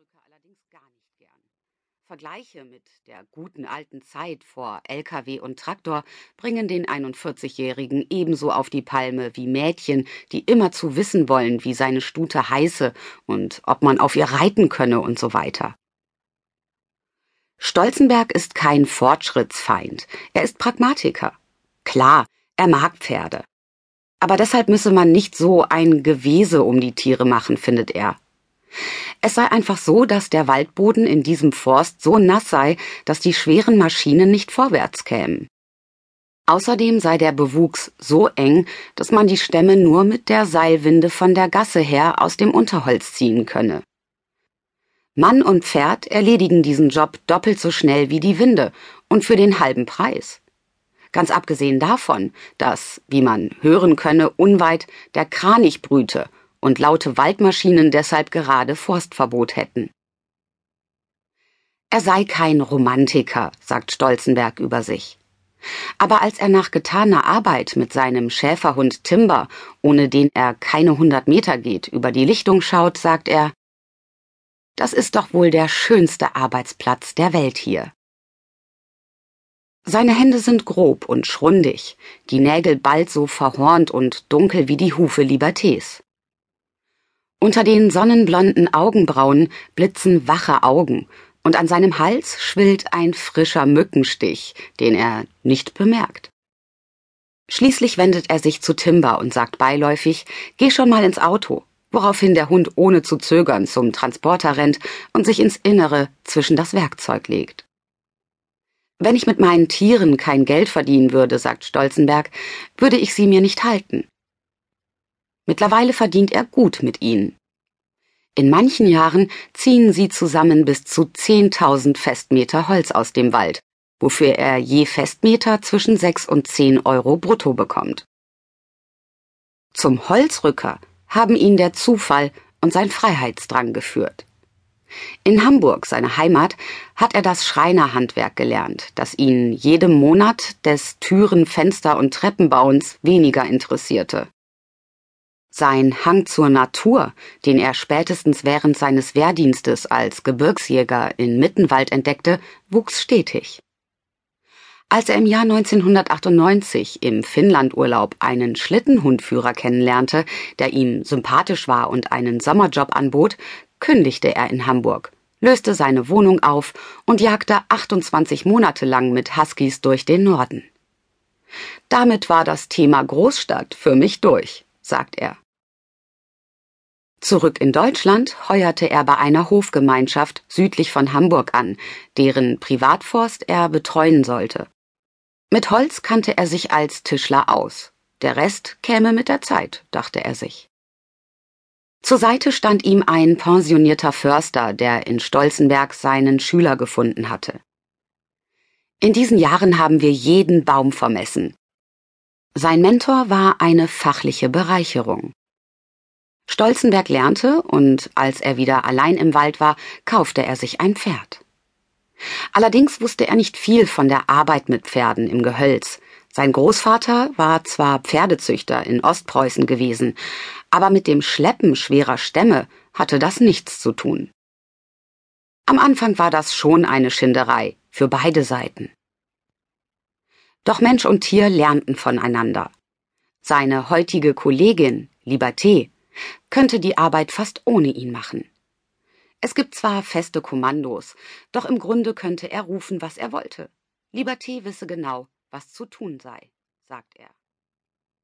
Holzrücker allerdings gar nicht gern. Vergleiche mit der guten alten Zeit vor LKW und Traktor bringen den 41-Jährigen ebenso auf die Palme wie Mädchen, die immer zu wissen wollen, wie seine Stute heiße und ob man auf ihr reiten könne und so weiter. Stolzenberg ist kein Fortschrittsfeind, er ist Pragmatiker. Klar, er mag Pferde. Aber deshalb müsse man nicht so ein Gewese um die Tiere machen, findet er. Es sei einfach so, dass der Waldboden in diesem Forst so nass sei, dass die schweren Maschinen nicht vorwärts kämen. Außerdem sei der Bewuchs so eng, dass man die Stämme nur mit der Seilwinde von der Gasse her aus dem Unterholz ziehen könne. Mann und Pferd erledigen diesen Job doppelt so schnell wie die Winde und für den halben Preis. Ganz abgesehen davon, dass, wie man hören könne, unweit der Kranich brüte und laute Waldmaschinen deshalb gerade Forstverbot hätten. Er sei kein Romantiker, sagt Stolzenberg über sich. Aber als er nach getaner Arbeit mit seinem Schäferhund Timber, ohne den er keine hundert Meter geht, über die Lichtung schaut, sagt er, das ist doch wohl der schönste Arbeitsplatz der Welt hier. Seine Hände sind grob und schrundig, die Nägel bald so verhornt und dunkel wie die Hufe Libertés. Unter den sonnenblonden Augenbrauen blitzen wache Augen, und an seinem Hals schwillt ein frischer Mückenstich, den er nicht bemerkt. Schließlich wendet er sich zu Timber und sagt beiläufig, geh schon mal ins Auto, woraufhin der Hund ohne zu zögern zum Transporter rennt und sich ins Innere zwischen das Werkzeug legt. Wenn ich mit meinen Tieren kein Geld verdienen würde, sagt Stolzenberg, würde ich sie mir nicht halten. Mittlerweile verdient er gut mit ihnen. In manchen Jahren ziehen sie zusammen bis zu 10.000 Festmeter Holz aus dem Wald, wofür er je Festmeter zwischen 6 und 10 Euro brutto bekommt. Zum Holzrücker haben ihn der Zufall und sein Freiheitsdrang geführt. In Hamburg, seine Heimat, hat er das Schreinerhandwerk gelernt, das ihn jedem Monat des Türen, Fenster und Treppenbauens weniger interessierte. Sein Hang zur Natur, den er spätestens während seines Wehrdienstes als Gebirgsjäger in Mittenwald entdeckte, wuchs stetig. Als er im Jahr 1998 im Finnlandurlaub einen Schlittenhundführer kennenlernte, der ihm sympathisch war und einen Sommerjob anbot, kündigte er in Hamburg, löste seine Wohnung auf und jagte 28 Monate lang mit Huskies durch den Norden. Damit war das Thema Großstadt für mich durch sagt er. Zurück in Deutschland heuerte er bei einer Hofgemeinschaft südlich von Hamburg an, deren Privatforst er betreuen sollte. Mit Holz kannte er sich als Tischler aus. Der Rest käme mit der Zeit, dachte er sich. Zur Seite stand ihm ein pensionierter Förster, der in Stolzenberg seinen Schüler gefunden hatte. In diesen Jahren haben wir jeden Baum vermessen, sein Mentor war eine fachliche Bereicherung. Stolzenberg lernte, und als er wieder allein im Wald war, kaufte er sich ein Pferd. Allerdings wusste er nicht viel von der Arbeit mit Pferden im Gehölz. Sein Großvater war zwar Pferdezüchter in Ostpreußen gewesen, aber mit dem Schleppen schwerer Stämme hatte das nichts zu tun. Am Anfang war das schon eine Schinderei für beide Seiten. Doch Mensch und Tier lernten voneinander. Seine heutige Kollegin, Liberté, könnte die Arbeit fast ohne ihn machen. Es gibt zwar feste Kommandos, doch im Grunde könnte er rufen, was er wollte. Liberté wisse genau, was zu tun sei, sagt er.